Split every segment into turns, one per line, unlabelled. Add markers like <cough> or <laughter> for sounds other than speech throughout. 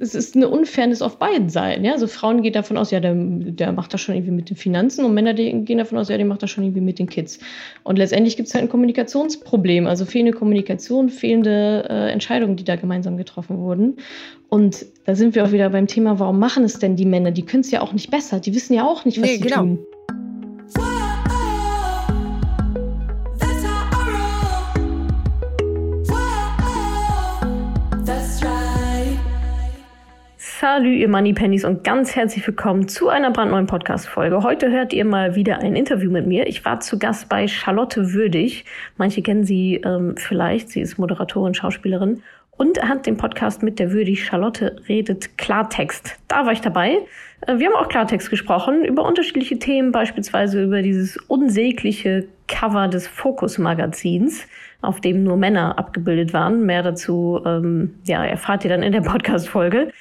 es ist eine Unfairness auf beiden Seiten. Ja? Also Frauen gehen davon aus, ja, der, der macht das schon irgendwie mit den Finanzen und Männer gehen davon aus, ja, der macht das schon irgendwie mit den Kids. Und letztendlich gibt es halt ein Kommunikationsproblem, also fehlende Kommunikation, fehlende äh, Entscheidungen, die da gemeinsam getroffen wurden. Und da sind wir auch wieder beim Thema, warum machen es denn die Männer? Die können es ja auch nicht besser, die wissen ja auch nicht, was nee, sie genau. tun. Salü, ihr Moneypennies und ganz herzlich willkommen zu einer brandneuen Podcast-Folge. Heute hört ihr mal wieder ein Interview mit mir. Ich war zu Gast bei Charlotte Würdig. Manche kennen sie ähm, vielleicht. Sie ist Moderatorin, Schauspielerin und hat den Podcast mit der Würdig. Charlotte redet Klartext. Da war ich dabei. Äh, wir haben auch Klartext gesprochen über unterschiedliche Themen, beispielsweise über dieses unsägliche Cover des Fokus-Magazins auf dem nur Männer abgebildet waren. Mehr dazu ähm, ja, erfahrt ihr dann in der Podcast-Folge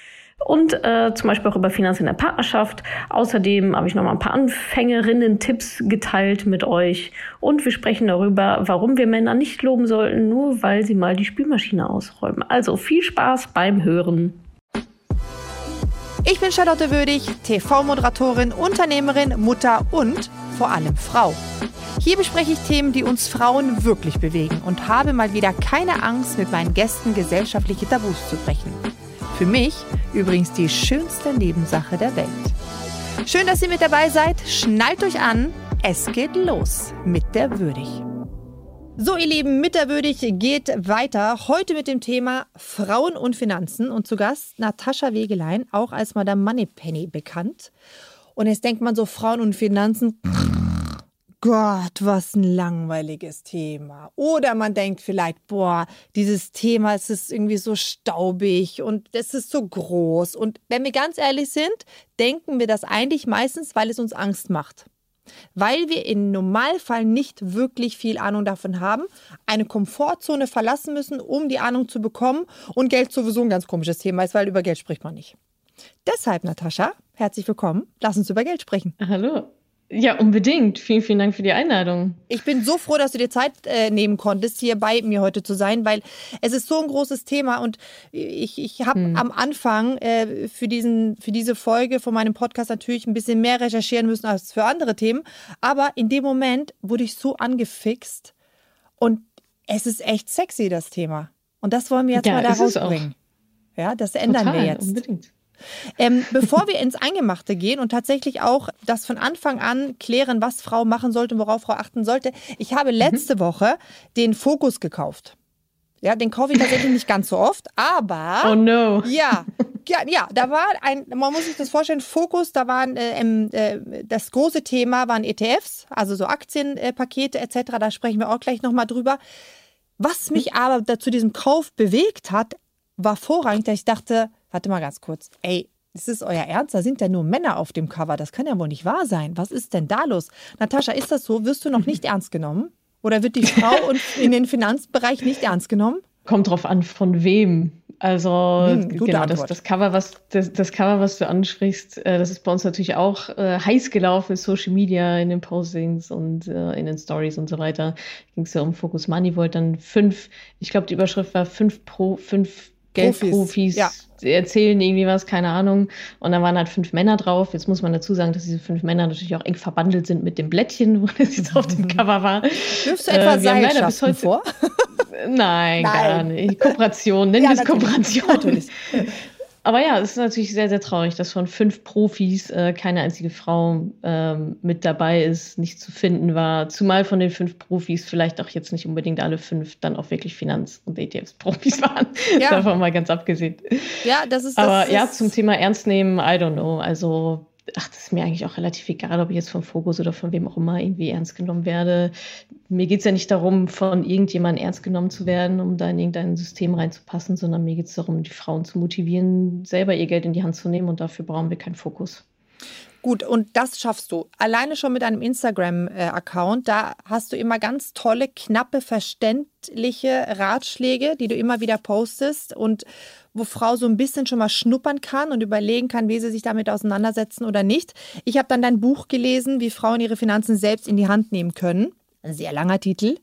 und äh, zum Beispiel auch über Finanzen in der Partnerschaft. Außerdem habe ich noch mal ein paar Anfängerinnen-Tipps geteilt mit euch und wir sprechen darüber, warum wir Männer nicht loben sollten, nur weil sie mal die Spülmaschine ausräumen. Also viel Spaß beim Hören.
Ich bin Charlotte Würdig, TV-Moderatorin, Unternehmerin, Mutter und vor allem Frau. Hier bespreche ich Themen, die uns Frauen wirklich bewegen und habe mal wieder keine Angst, mit meinen Gästen gesellschaftliche Tabus zu brechen. Für mich übrigens die schönste Nebensache der Welt. Schön, dass ihr mit dabei seid. Schnallt euch an. Es geht los mit der Würdig. So, ihr Lieben, mit der Würdig geht weiter. Heute mit dem Thema Frauen und Finanzen und zu Gast Natascha Wegelein, auch als Madame Moneypenny bekannt. Und jetzt denkt man so, Frauen und Finanzen. Gott, was ein langweiliges Thema. Oder man denkt vielleicht, boah, dieses Thema, es ist irgendwie so staubig und es ist so groß. Und wenn wir ganz ehrlich sind, denken wir das eigentlich meistens, weil es uns Angst macht. Weil wir im Normalfall nicht wirklich viel Ahnung davon haben, eine Komfortzone verlassen müssen, um die Ahnung zu bekommen und Geld sowieso ein ganz komisches Thema ist, weil über Geld spricht man nicht. Deshalb, Natascha, herzlich willkommen. Lass uns über Geld sprechen.
Hallo. Ja, unbedingt. Vielen, vielen Dank für die Einladung.
Ich bin so froh, dass du dir Zeit äh, nehmen konntest, hier bei mir heute zu sein, weil es ist so ein großes Thema und ich, ich habe hm. am Anfang äh, für, diesen, für diese Folge von meinem Podcast natürlich ein bisschen mehr recherchieren müssen als für andere Themen. Aber in dem Moment wurde ich so angefixt und es ist echt sexy, das Thema. Und das wollen wir jetzt ja, mal da rausbringen. Ja, das ändern Total, wir jetzt. Unbedingt. Ähm, bevor wir ins Eingemachte gehen und tatsächlich auch das von Anfang an klären, was Frau machen sollte und worauf Frau achten sollte, ich habe letzte mhm. Woche den Fokus gekauft. Ja, den kaufe ich tatsächlich nicht ganz so oft, aber.
Oh no.
Ja. Ja, ja, da war ein, man muss sich das vorstellen, Fokus, da waren äh, äh, das große Thema waren ETFs, also so Aktienpakete äh, etc. Da sprechen wir auch gleich nochmal drüber. Was mich aber zu diesem Kauf bewegt hat, war vorrangig, dass ich dachte, warte mal ganz kurz, ey, ist es euer Ernst? Da sind ja nur Männer auf dem Cover. Das kann ja wohl nicht wahr sein. Was ist denn da los? Natascha, ist das so? Wirst du noch nicht ernst genommen? Oder wird die Frau <laughs> in den Finanzbereich nicht ernst genommen?
Kommt drauf an, von wem. Also hm, genau, das, das, Cover, was das, das, Cover, was du ansprichst, äh, das ist bei uns natürlich auch äh, heiß gelaufen in Social Media, in den Postings und äh, in den Stories und so weiter. Ging es ja um Focus Money, wollte dann fünf, ich glaube, die Überschrift war fünf pro fünf Geldprofis ja. erzählen irgendwie was, keine Ahnung. Und da waren halt fünf Männer drauf. Jetzt muss man dazu sagen, dass diese fünf Männer natürlich auch eng verbandelt sind mit dem Blättchen, <laughs> wo das jetzt auf dem Cover war.
Wirfst du etwa äh, Seilschaften vor?
Nein, <laughs> Nein, gar nicht. Kooperation, nennen ja, wir es Kooperation. Natürlich. <laughs> Aber ja, es ist natürlich sehr, sehr traurig, dass von fünf Profis äh, keine einzige Frau ähm, mit dabei ist, nicht zu finden war. Zumal von den fünf Profis vielleicht auch jetzt nicht unbedingt alle fünf dann auch wirklich Finanz- und ETFs-Profis <laughs> waren. Ja. Davon mal ganz abgesehen.
Ja, das ist
das
Aber
ist ja, zum Thema Ernst nehmen, I don't know. Also ach, das ist mir eigentlich auch relativ egal, ob ich jetzt vom Fokus oder von wem auch immer irgendwie ernst genommen werde. Mir geht es ja nicht darum, von irgendjemandem ernst genommen zu werden, um da in irgendein System reinzupassen, sondern mir geht es darum, die Frauen zu motivieren, selber ihr Geld in die Hand zu nehmen und dafür brauchen wir keinen Fokus.
Gut, und das schaffst du. Alleine schon mit einem Instagram-Account. Da hast du immer ganz tolle, knappe, verständliche Ratschläge, die du immer wieder postest und wo Frau so ein bisschen schon mal schnuppern kann und überlegen kann, wie sie sich damit auseinandersetzen oder nicht. Ich habe dann dein Buch gelesen, wie Frauen ihre Finanzen selbst in die Hand nehmen können. Ein sehr langer Titel.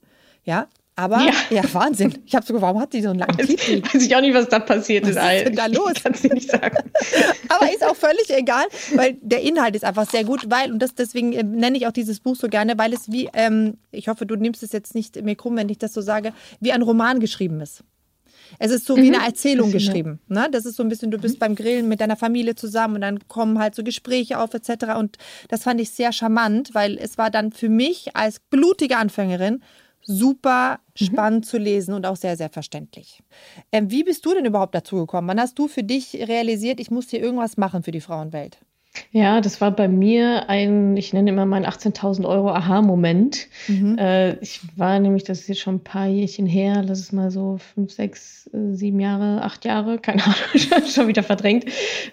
Ja, Aber ja, ja Wahnsinn. Ich habe sogar, warum hat die so einen langen
weiß,
Titel?
Weiß ich auch nicht, was da passiert
was ist. Was ist denn da los?
Ich kann es dir nicht sagen. <laughs>
Aber ist auch völlig egal, weil der Inhalt ist einfach sehr gut, weil, und das, deswegen äh, nenne ich auch dieses Buch so gerne, weil es wie, ähm, ich hoffe, du nimmst es jetzt nicht mir krumm, wenn ich das so sage, wie ein Roman geschrieben ist. Es ist so wie mhm. eine Erzählung geschrieben. Ne? Das ist so ein bisschen, du bist mhm. beim Grillen mit deiner Familie zusammen und dann kommen halt so Gespräche auf etc. Und das fand ich sehr charmant, weil es war dann für mich als blutige Anfängerin super mhm. spannend mhm. zu lesen und auch sehr, sehr verständlich. Ähm, wie bist du denn überhaupt dazu gekommen? Wann hast du für dich realisiert, ich muss hier irgendwas machen für die Frauenwelt?
Ja, das war bei mir ein, ich nenne immer meinen 18.000 Euro Aha-Moment. Mhm. Äh, ich war nämlich, das ist jetzt schon ein paar Jährchen her, lass es mal so fünf, sechs, äh, sieben Jahre, acht Jahre, <laughs> keine Ahnung, schon wieder verdrängt.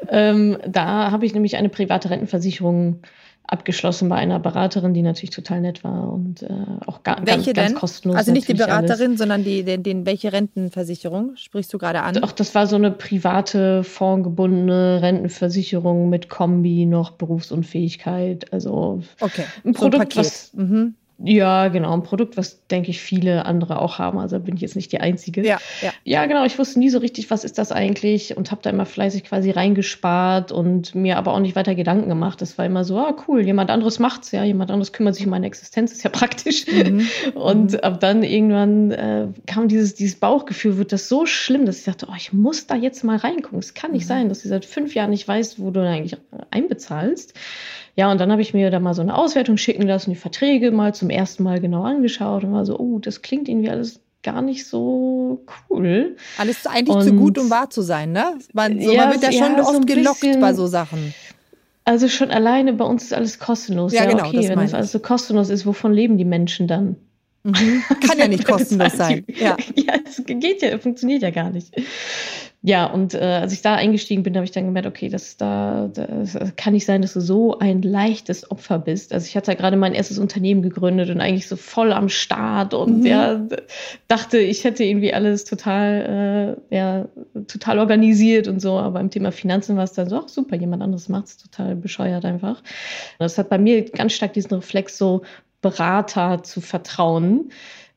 Ähm, da habe ich nämlich eine private Rentenversicherung abgeschlossen bei einer Beraterin, die natürlich total nett war und äh, auch gar,
welche
ganz,
denn?
kostenlos.
Also nicht die Beraterin, alles. sondern die, den, den, welche Rentenversicherung sprichst du gerade an?
Ach, das war so eine private, fondgebundene Rentenversicherung mit Kombi, noch Berufsunfähigkeit. Also
okay.
ein Produkt, so ein was mhm. Ja, genau. Ein Produkt, was, denke ich, viele andere auch haben. Also bin ich jetzt nicht die Einzige.
Ja, ja.
ja genau. Ich wusste nie so richtig, was ist das eigentlich und habe da immer fleißig quasi reingespart und mir aber auch nicht weiter Gedanken gemacht. Das war immer so, ah, cool, jemand anderes macht's, ja. Jemand anderes kümmert sich um meine Existenz, ist ja praktisch. Mhm. <laughs> Und mhm. ab dann irgendwann äh, kam dieses, dieses Bauchgefühl, wird das so schlimm, dass ich dachte, oh, ich muss da jetzt mal reingucken. Es kann nicht mhm. sein, dass du seit fünf Jahren nicht weißt, wo du eigentlich einbezahlst. Ja, und dann habe ich mir da mal so eine Auswertung schicken lassen, die Verträge mal zum ersten Mal genau angeschaut und war so, oh, das klingt irgendwie alles gar nicht so cool.
Alles eigentlich und, zu gut, um wahr zu sein, ne? Man, so, ja, man wird ja schon oft so gelockt bisschen, bei so Sachen.
Also schon alleine bei uns ist alles kostenlos.
Ja, ja genau.
Okay, wenn das alles so kostenlos ist, wovon leben die Menschen dann?
Mhm. Kann ja nicht <laughs> kostenlos sein.
Ja. <laughs> ja, es geht ja, funktioniert ja gar nicht ja, und äh, als ich da eingestiegen bin, habe ich dann gemerkt, okay, das, da, das kann nicht sein, dass du so ein leichtes Opfer bist. Also ich hatte ja gerade mein erstes Unternehmen gegründet und eigentlich so voll am Start und mhm. ja, dachte, ich hätte irgendwie alles total, äh, ja, total organisiert und so. Aber im Thema Finanzen war es dann so, ach super, jemand anderes macht es total bescheuert einfach. Das hat bei mir ganz stark diesen Reflex, so Berater zu vertrauen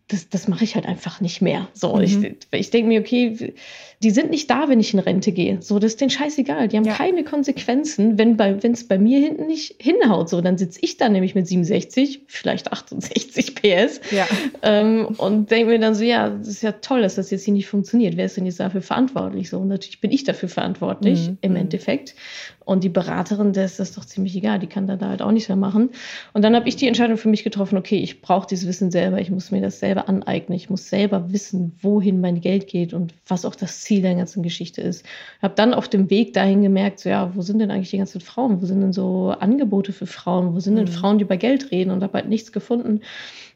das, das mache ich halt einfach nicht mehr. So, mhm. ich, ich denke mir, okay, die sind nicht da, wenn ich in Rente gehe. So, das ist denen scheißegal. Die haben ja. keine Konsequenzen, wenn es bei mir hinten nicht hinhaut. So, dann sitze ich da nämlich mit 67, vielleicht 68 PS
ja.
ähm, und denke mir dann so, ja, das ist ja toll, dass das jetzt hier nicht funktioniert. Wer ist denn jetzt dafür verantwortlich? So, und natürlich bin ich dafür verantwortlich mhm. im mhm. Endeffekt. Und die Beraterin, der ist das doch ziemlich egal, die kann da, da halt auch nichts mehr machen. Und dann habe ich die Entscheidung für mich getroffen, okay, ich brauche dieses Wissen selber, ich muss mir das selber aneignen, ich muss selber wissen, wohin mein Geld geht und was auch das Ziel der ganzen Geschichte ist. Ich habe dann auf dem Weg dahin gemerkt, so ja, wo sind denn eigentlich die ganzen Frauen? Wo sind denn so Angebote für Frauen? Wo sind denn mhm. Frauen, die über Geld reden? Und habe halt nichts gefunden.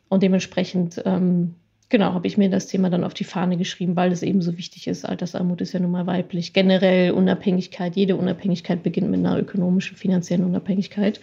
Und dementsprechend ähm, genau, habe ich mir das Thema dann auf die Fahne geschrieben, weil es eben so wichtig ist. Altersarmut ist ja nun mal weiblich. Generell Unabhängigkeit, jede Unabhängigkeit beginnt mit einer ökonomischen, finanziellen Unabhängigkeit.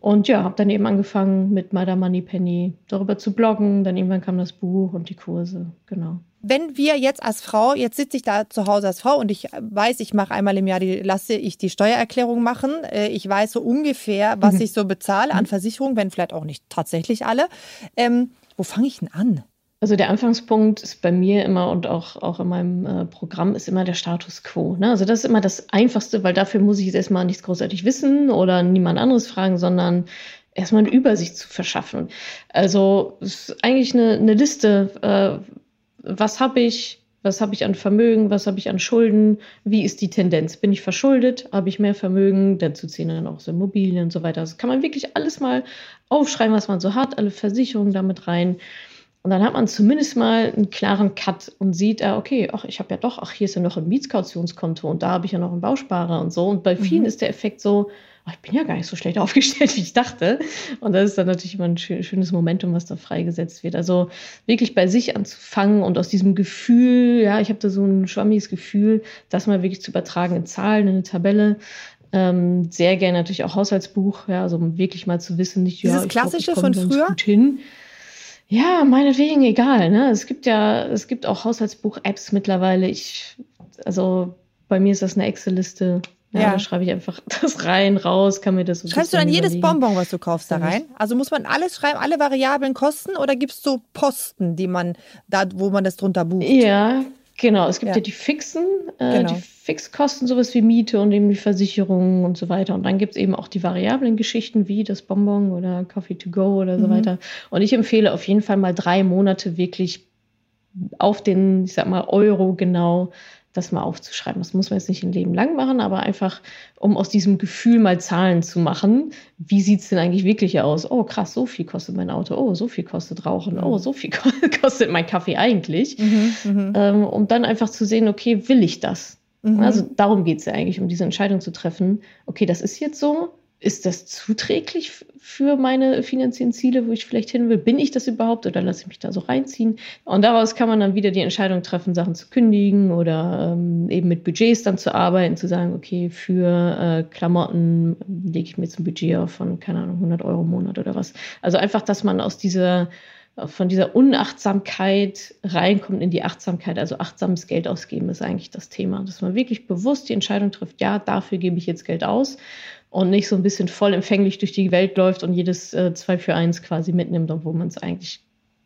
Und ja, habe dann eben angefangen mit Madame Moneypenny darüber zu bloggen. Dann irgendwann kam das Buch und die Kurse, genau.
Wenn wir jetzt als Frau, jetzt sitze ich da zu Hause als Frau und ich weiß, ich mache einmal im Jahr, die, lasse ich die Steuererklärung machen. Äh, ich weiß so ungefähr, was mhm. ich so bezahle an mhm. Versicherungen, wenn vielleicht auch nicht tatsächlich alle. Ähm, wo fange ich denn an?
Also der Anfangspunkt ist bei mir immer und auch, auch in meinem äh, Programm ist immer der Status quo. Ne? Also das ist immer das Einfachste, weil dafür muss ich jetzt erstmal nichts großartig wissen oder niemand anderes fragen, sondern erstmal eine Übersicht zu verschaffen. Also es ist eigentlich eine, eine Liste, äh, was habe ich, was habe ich an Vermögen, was habe ich an Schulden, wie ist die Tendenz? Bin ich verschuldet, habe ich mehr Vermögen, dazu zählen dann auch so Immobilien und so weiter. Also kann man wirklich alles mal aufschreiben, was man so hat, alle Versicherungen damit rein. Und dann hat man zumindest mal einen klaren Cut und sieht, äh, okay, ach, ich habe ja doch, ach, hier ist ja noch ein Mietskautionskonto und da habe ich ja noch einen Bausparer und so. Und bei vielen mhm. ist der Effekt so, ach, ich bin ja gar nicht so schlecht <laughs> aufgestellt, wie ich dachte. Und das ist dann natürlich immer ein schönes Momentum, was da freigesetzt wird. Also wirklich bei sich anzufangen und aus diesem Gefühl, ja, ich habe da so ein schwammiges Gefühl, das mal wirklich zu übertragen in Zahlen, in eine Tabelle, ähm, sehr gerne natürlich auch Haushaltsbuch, ja, also um wirklich mal zu wissen, nicht,
Dieses
ja,
klassische glaub, von früher.
Gut hin. Ja, meinetwegen egal. Ne? Es gibt ja, es gibt auch Haushaltsbuch-Apps mittlerweile. Ich, also bei mir ist das eine Excel-Liste. Ja, ja. Da schreibe ich einfach <laughs> das rein, raus, kann mir das
so Schreibst du dann jedes. Bonbon, was du kaufst, da rein? Also muss man alles schreiben, alle variablen Kosten oder gibt es so Posten, die man da, wo man das drunter bucht?
Ja, genau. Es gibt ja, ja die fixen, äh, genau. die Fixkosten, sowas wie Miete und eben die Versicherungen und so weiter. Und dann gibt es eben auch die variablen Geschichten wie das Bonbon oder Coffee to go oder so mhm. weiter. Und ich empfehle auf jeden Fall mal drei Monate wirklich auf den, ich sag mal, Euro genau das mal aufzuschreiben. Das muss man jetzt nicht ein Leben lang machen, aber einfach, um aus diesem Gefühl mal Zahlen zu machen. Wie sieht es denn eigentlich wirklich aus? Oh, krass, so viel kostet mein Auto. Oh, so viel kostet Rauchen. Oh, so viel <laughs> kostet mein Kaffee eigentlich. Mhm, mhm, ähm, um dann einfach zu sehen, okay, will ich das? Mhm. Also darum geht es ja eigentlich, um diese Entscheidung zu treffen. Okay, das ist jetzt so ist das zuträglich für meine finanziellen Ziele, wo ich vielleicht hin will? Bin ich das überhaupt oder lasse ich mich da so reinziehen? Und daraus kann man dann wieder die Entscheidung treffen, Sachen zu kündigen oder ähm, eben mit Budgets dann zu arbeiten, zu sagen, okay, für äh, Klamotten lege ich mir jetzt ein Budget auf von, keine Ahnung, 100 Euro im Monat oder was. Also einfach, dass man aus dieser von dieser Unachtsamkeit reinkommt in die Achtsamkeit. Also achtsames Geld ausgeben ist eigentlich das Thema, dass man wirklich bewusst die Entscheidung trifft, ja, dafür gebe ich jetzt Geld aus und nicht so ein bisschen vollempfänglich durch die Welt läuft und jedes äh, 2 für 1 quasi mitnimmt, obwohl man es eigentlich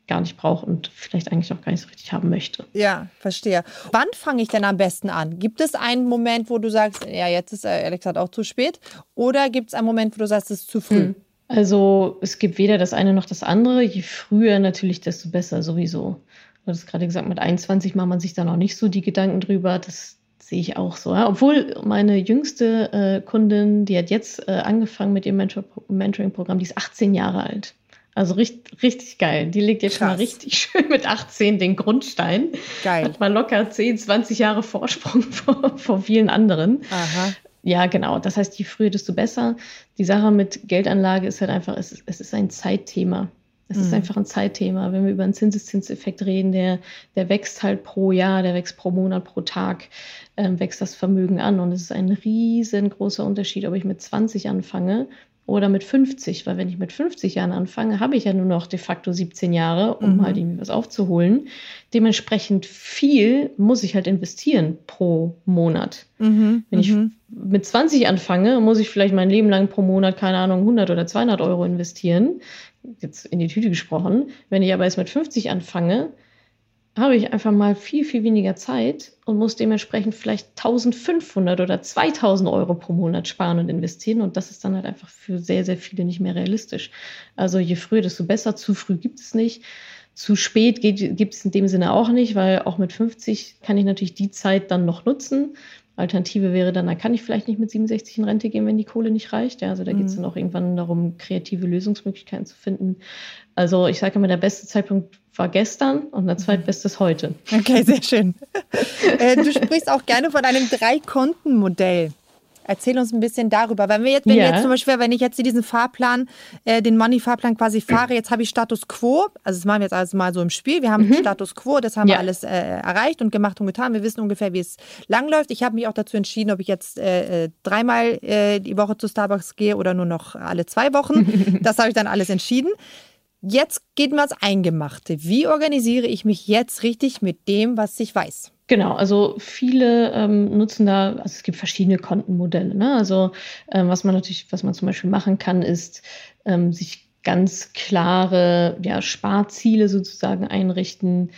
gar nicht braucht und vielleicht eigentlich auch gar nicht so richtig haben möchte.
Ja, verstehe. Wann fange ich denn am besten an? Gibt es einen Moment, wo du sagst, ja, jetzt ist äh, ehrlich gesagt auch zu spät? Oder gibt es einen Moment, wo du sagst, es ist zu früh? Hm.
Also es gibt weder das eine noch das andere. Je früher natürlich, desto besser sowieso. Du hast gerade gesagt, mit 21 macht man sich da noch nicht so die Gedanken drüber. Das, sehe ich auch so. Ja. Obwohl meine jüngste äh, Kundin, die hat jetzt äh, angefangen mit ihrem Mentor Mentoring-Programm, die ist 18 Jahre alt. Also richtig, richtig geil. Die legt jetzt Krass. schon mal richtig <laughs> schön mit 18 den Grundstein. Geil. Hat mal locker 10, 20 Jahre Vorsprung <laughs> vor, vor vielen anderen. Aha. Ja, genau. Das heißt, je früher, desto besser. Die Sache mit Geldanlage ist halt einfach, es, es ist ein Zeitthema. Es mhm. ist einfach ein Zeitthema. Wenn wir über einen Zinseszinseffekt reden, der, der wächst halt pro Jahr, der wächst pro Monat, pro Tag, ähm, wächst das Vermögen an. Und es ist ein riesengroßer Unterschied, ob ich mit 20 anfange oder mit 50, weil wenn ich mit 50 Jahren anfange, habe ich ja nur noch de facto 17 Jahre, um mhm. halt irgendwie was aufzuholen. Dementsprechend viel muss ich halt investieren pro Monat. Mhm. Wenn ich mhm. mit 20 anfange, muss ich vielleicht mein Leben lang pro Monat, keine Ahnung, 100 oder 200 Euro investieren jetzt in die Tüte gesprochen. Wenn ich aber jetzt mit 50 anfange, habe ich einfach mal viel, viel weniger Zeit und muss dementsprechend vielleicht 1500 oder 2000 Euro pro Monat sparen und investieren. Und das ist dann halt einfach für sehr, sehr viele nicht mehr realistisch. Also je früher, desto besser. Zu früh gibt es nicht. Zu spät gibt es in dem Sinne auch nicht, weil auch mit 50 kann ich natürlich die Zeit dann noch nutzen. Alternative wäre dann, da kann ich vielleicht nicht mit 67 in Rente gehen, wenn die Kohle nicht reicht. Ja, also da mhm. geht es dann auch irgendwann darum, kreative Lösungsmöglichkeiten zu finden. Also ich sage immer, der beste Zeitpunkt war gestern und der zweitbeste ist heute.
Okay, sehr schön. äh, du sprichst auch gerne von einem Drei-Konten-Modell. Erzähl uns ein bisschen darüber. Wenn wir jetzt, wenn ja. jetzt zum Beispiel, wenn ich jetzt diesen Fahrplan, äh, den Money-Fahrplan quasi fahre, jetzt habe ich Status Quo, also das machen wir jetzt alles mal so im Spiel. Wir haben mhm. Status Quo, das haben ja. wir alles äh, erreicht und gemacht und getan. Wir wissen ungefähr, wie es langläuft. Ich habe mich auch dazu entschieden, ob ich jetzt äh, äh dreimal äh, die Woche zu Starbucks gehe oder nur noch alle zwei Wochen. <laughs> das habe ich dann alles entschieden. Jetzt geht mir ans Eingemachte. Wie organisiere ich mich jetzt richtig mit dem, was ich weiß?
Genau, also viele ähm, nutzen da, also es gibt verschiedene Kontenmodelle. Ne? Also ähm, was man natürlich, was man zum Beispiel machen kann, ist ähm, sich ganz klare ja, Sparziele sozusagen einrichten,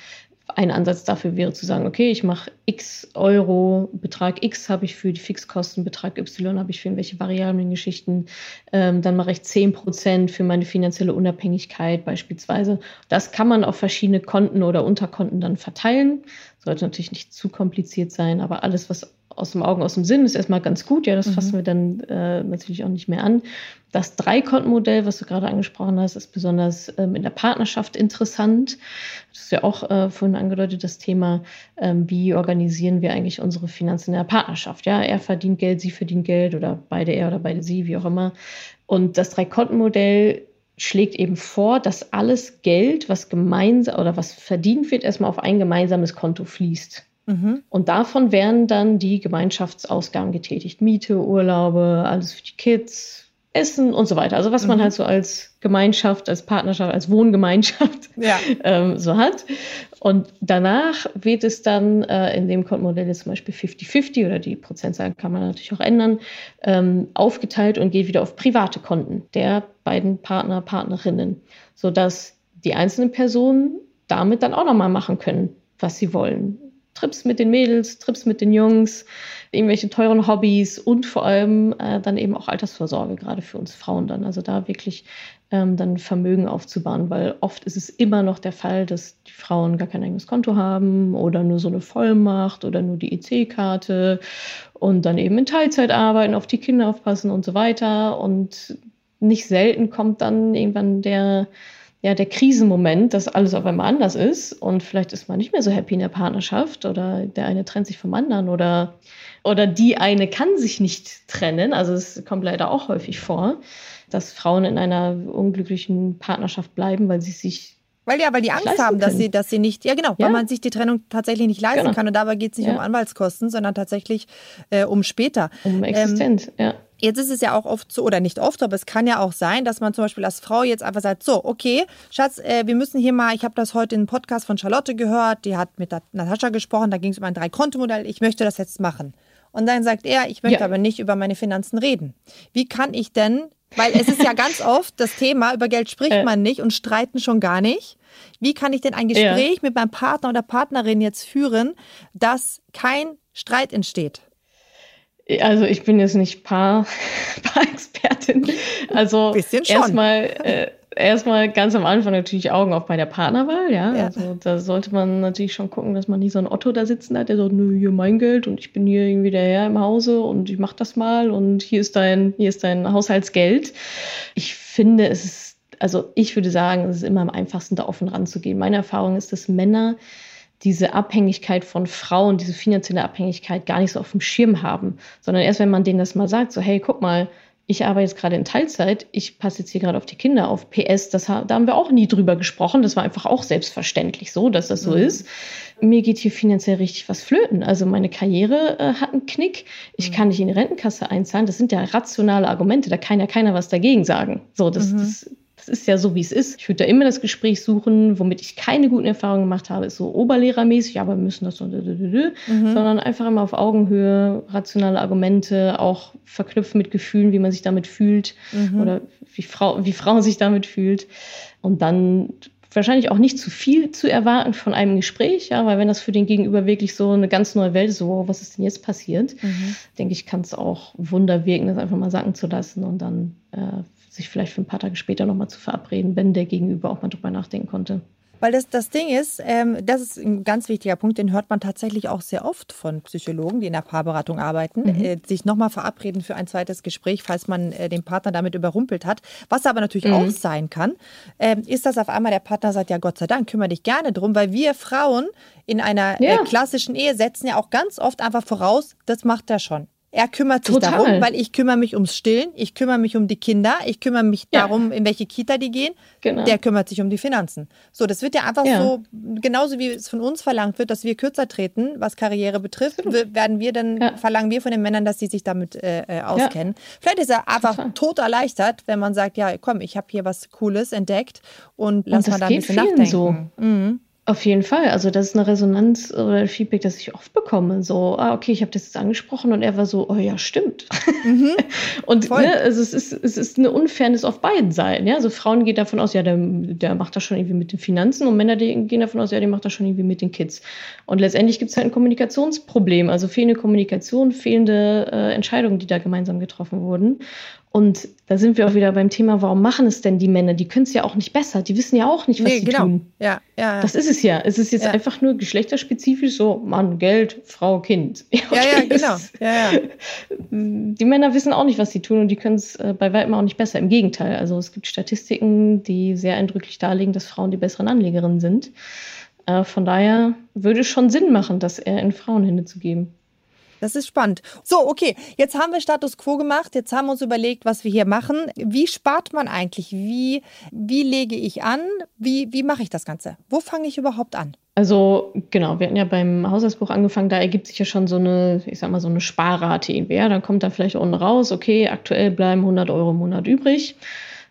ein Ansatz dafür wäre zu sagen, okay, ich mache x Euro, Betrag x habe ich für die Fixkosten, Betrag y habe ich für irgendwelche variablen Geschichten. Ähm, dann mache ich 10 Prozent für meine finanzielle Unabhängigkeit beispielsweise. Das kann man auf verschiedene Konten oder Unterkonten dann verteilen. Sollte natürlich nicht zu kompliziert sein, aber alles, was aus dem Augen, aus dem Sinn ist erstmal ganz gut. Ja, das mhm. fassen wir dann äh, natürlich auch nicht mehr an. Das Dreikontenmodell, was du gerade angesprochen hast, ist besonders ähm, in der Partnerschaft interessant. Das ist ja auch äh, vorhin angedeutet, das Thema, ähm, wie organisieren wir eigentlich unsere Finanzen in der Partnerschaft. Ja, er verdient Geld, sie verdient Geld oder beide er oder beide sie, wie auch immer. Und das Dreikontenmodell schlägt eben vor, dass alles Geld, was gemeinsam oder was verdient wird, erstmal auf ein gemeinsames Konto fließt. Mhm. Und davon werden dann die Gemeinschaftsausgaben getätigt. Miete, Urlaube, alles für die Kids, Essen und so weiter. Also was man mhm. halt so als Gemeinschaft, als Partnerschaft, als Wohngemeinschaft <laughs> ja. <laughs> ähm, so hat. Und danach wird es dann äh, in dem Kontenmodell jetzt zum Beispiel 50-50 oder die Prozentzahl kann man natürlich auch ändern, ähm, aufgeteilt und geht wieder auf private Konten der beiden Partner, Partnerinnen, sodass die einzelnen Personen damit dann auch nochmal machen können, was sie wollen. Trips mit den Mädels, Trips mit den Jungs, irgendwelche teuren Hobbys und vor allem äh, dann eben auch Altersvorsorge, gerade für uns Frauen dann. Also da wirklich ähm, dann Vermögen aufzubauen, weil oft ist es immer noch der Fall, dass die Frauen gar kein eigenes Konto haben oder nur so eine Vollmacht oder nur die EC-Karte und dann eben in Teilzeit arbeiten, auf die Kinder aufpassen und so weiter. Und nicht selten kommt dann irgendwann der ja, der Krisenmoment, dass alles auf einmal anders ist und vielleicht ist man nicht mehr so happy in der Partnerschaft oder der eine trennt sich vom anderen oder, oder die eine kann sich nicht trennen. Also es kommt leider auch häufig vor, dass Frauen in einer unglücklichen Partnerschaft bleiben, weil sie sich
weil ja, weil die Angst haben, dass sie, dass sie nicht, ja genau, ja. weil man sich die Trennung tatsächlich nicht leisten genau. kann. Und dabei geht es nicht ja. um Anwaltskosten, sondern tatsächlich äh, um später.
Um Existenz, ähm, ja.
Jetzt ist es ja auch oft so, oder nicht oft, aber es kann ja auch sein, dass man zum Beispiel als Frau jetzt einfach sagt, so, okay, Schatz, äh, wir müssen hier mal, ich habe das heute in einem Podcast von Charlotte gehört, die hat mit Natascha gesprochen, da ging es um ein Drei-Konto-Modell, ich möchte das jetzt machen. Und dann sagt er, ich möchte ja. aber nicht über meine Finanzen reden. Wie kann ich denn, weil es ist ja ganz <laughs> oft das Thema, über Geld spricht äh. man nicht und streiten schon gar nicht. Wie kann ich denn ein Gespräch ja. mit meinem Partner oder Partnerin jetzt führen, dass kein Streit entsteht?
Also ich bin jetzt nicht Paar, <laughs> Paar-Expertin. Also erstmal äh, erstmal ganz am Anfang natürlich Augen auf bei der Partnerwahl, ja? ja. Also da sollte man natürlich schon gucken, dass man nicht so einen Otto da sitzen hat, der sagt, nö, hier mein Geld und ich bin hier irgendwie der Herr im Hause und ich mach das mal und hier ist dein, hier ist dein Haushaltsgeld. Ich finde, es ist, also ich würde sagen, es ist immer am einfachsten, da offen ranzugehen. Meine Erfahrung ist, dass Männer diese Abhängigkeit von Frauen, diese finanzielle Abhängigkeit gar nicht so auf dem Schirm haben, sondern erst wenn man denen das mal sagt, so hey, guck mal, ich arbeite jetzt gerade in Teilzeit, ich passe jetzt hier gerade auf die Kinder auf. PS, das, da haben wir auch nie drüber gesprochen. Das war einfach auch selbstverständlich so, dass das so mhm. ist. Mir geht hier finanziell richtig was flöten. Also meine Karriere äh, hat einen Knick. Ich mhm. kann nicht in die Rentenkasse einzahlen. Das sind ja rationale Argumente. Da kann ja keiner was dagegen sagen. So, das, mhm. das das ist ja so, wie es ist. Ich würde da immer das Gespräch suchen, womit ich keine guten Erfahrungen gemacht habe, ist so oberlehrermäßig, aber wir müssen das so, mhm. sondern einfach immer auf Augenhöhe, rationale Argumente, auch verknüpfen mit Gefühlen, wie man sich damit fühlt mhm. oder wie, Frau, wie Frau sich damit fühlt. Und dann wahrscheinlich auch nicht zu viel zu erwarten von einem Gespräch, ja, weil wenn das für den Gegenüber wirklich so eine ganz neue Welt ist, so, wow, was ist denn jetzt passiert, mhm. denke ich, kann es auch Wunder wirken, das einfach mal sacken zu lassen und dann äh, sich vielleicht für ein paar Tage später nochmal zu verabreden, wenn der Gegenüber auch mal drüber nachdenken konnte.
Weil das, das Ding ist, ähm, das ist ein ganz wichtiger Punkt, den hört man tatsächlich auch sehr oft von Psychologen, die in der Paarberatung arbeiten, mhm. äh, sich nochmal verabreden für ein zweites Gespräch, falls man äh, den Partner damit überrumpelt hat. Was aber natürlich mhm. auch sein kann, äh, ist, dass auf einmal der Partner sagt, ja Gott sei Dank, kümmere dich gerne drum, weil wir Frauen in einer äh, ja. klassischen Ehe setzen ja auch ganz oft einfach voraus, das macht er schon. Er kümmert sich Total. darum, weil ich kümmere mich ums Stillen, ich kümmere mich um die Kinder, ich kümmere mich ja. darum, in welche Kita die gehen. Genau. Der kümmert sich um die Finanzen. So, das wird ja einfach ja. so, genauso wie es von uns verlangt wird, dass wir kürzer treten, was Karriere betrifft, werden wir dann, ja. verlangen wir von den Männern, dass sie sich damit äh, äh auskennen. Vielleicht ist er einfach Total. tot erleichtert, wenn man sagt, ja, komm, ich habe hier was Cooles entdeckt und lass und mal da ein bisschen nachdenken. So. Mhm.
Auf jeden Fall. Also das ist eine Resonanz oder ein Feedback, das ich oft bekomme. So, ah, okay, ich habe das jetzt angesprochen und er war so, oh ja, stimmt. Mhm. <laughs> und ne, also es, ist, es ist eine Unfairness auf beiden Seiten. Ja? Also Frauen gehen davon aus, ja, der, der macht das schon irgendwie mit den Finanzen und Männer gehen davon aus, ja, der macht das schon irgendwie mit den Kids. Und letztendlich gibt es halt ein Kommunikationsproblem, also fehlende Kommunikation, fehlende äh, Entscheidungen, die da gemeinsam getroffen wurden. Und da sind wir auch wieder beim Thema, warum machen es denn die Männer? Die können es ja auch nicht besser. Die wissen ja auch nicht, was nee, sie genau. tun.
Ja, ja,
ja. Das ist es ja. Es ist jetzt ja. einfach nur geschlechterspezifisch so Mann, Geld, Frau, Kind. <laughs>
Ja, okay, ja, genau. Ja, ja.
Die Männer wissen auch nicht, was sie tun und die können es äh, bei weitem auch nicht besser. Im Gegenteil. Also es gibt Statistiken, die sehr eindrücklich darlegen, dass Frauen die besseren Anlegerinnen sind. Äh, von daher würde es schon Sinn machen, das eher in Frauenhände zu geben.
Das ist spannend. So, okay, jetzt haben wir Status quo gemacht, jetzt haben wir uns überlegt, was wir hier machen. Wie spart man eigentlich? Wie, wie lege ich an? Wie, wie mache ich das Ganze? Wo fange ich überhaupt an?
Also genau, wir hatten ja beim Haushaltsbuch angefangen, da ergibt sich ja schon so eine, ich sag mal, so eine Sparrate irgendwie. Ja, dann kommt da vielleicht unten raus, okay, aktuell bleiben 100 Euro im Monat übrig.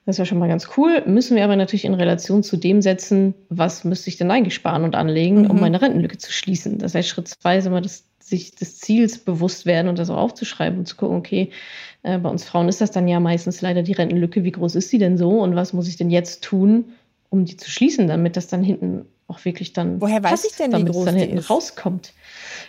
Das ist ja schon mal ganz cool. Müssen wir aber natürlich in Relation zu dem setzen, was müsste ich denn eigentlich sparen und anlegen, mhm. um meine Rentenlücke zu schließen. Das heißt, Schritt zwei ist immer das, sich des Ziels bewusst werden und das auch aufzuschreiben und zu gucken, okay, äh, bei uns Frauen ist das dann ja meistens leider die Rentenlücke. Wie groß ist sie denn so und was muss ich denn jetzt tun, um die zu schließen, damit das dann hinten auch wirklich dann
Woher weiß passt, ich denn,
damit wie groß es dann hinten ist? rauskommt.